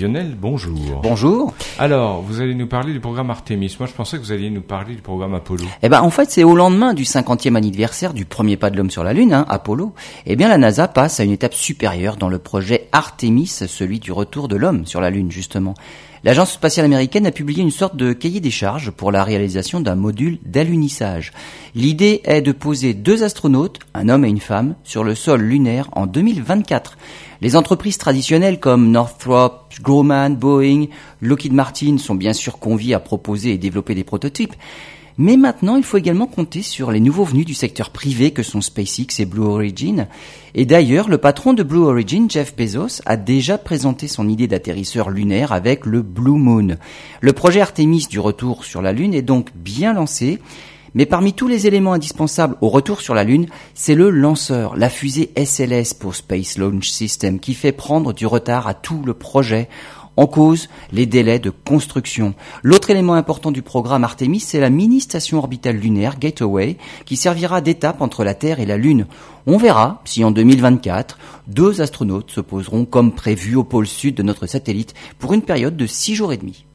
Lionel, bonjour. Bonjour. Alors, vous allez nous parler du programme Artemis. Moi, je pensais que vous alliez nous parler du programme Apollo. Eh ben, en fait, c'est au lendemain du 50e anniversaire du premier pas de l'homme sur la Lune, hein, Apollo. Eh bien, la NASA passe à une étape supérieure dans le projet Artemis, celui du retour de l'homme sur la Lune, justement. L'agence spatiale américaine a publié une sorte de cahier des charges pour la réalisation d'un module d'alunissage. L'idée est de poser deux astronautes, un homme et une femme, sur le sol lunaire en 2024. Les entreprises traditionnelles comme Northrop, Grumman, Boeing, Lockheed Martin sont bien sûr conviées à proposer et développer des prototypes. Mais maintenant, il faut également compter sur les nouveaux venus du secteur privé que sont SpaceX et Blue Origin. Et d'ailleurs, le patron de Blue Origin, Jeff Bezos, a déjà présenté son idée d'atterrisseur lunaire avec le Blue Moon. Le projet Artemis du retour sur la Lune est donc bien lancé. Mais parmi tous les éléments indispensables au retour sur la Lune, c'est le lanceur, la fusée SLS pour Space Launch System, qui fait prendre du retard à tout le projet en cause, les délais de construction. L'autre élément important du programme Artemis, c'est la mini-station orbitale lunaire Gateway, qui servira d'étape entre la Terre et la Lune. On verra si en 2024, deux astronautes se poseront comme prévu au pôle sud de notre satellite pour une période de six jours et demi.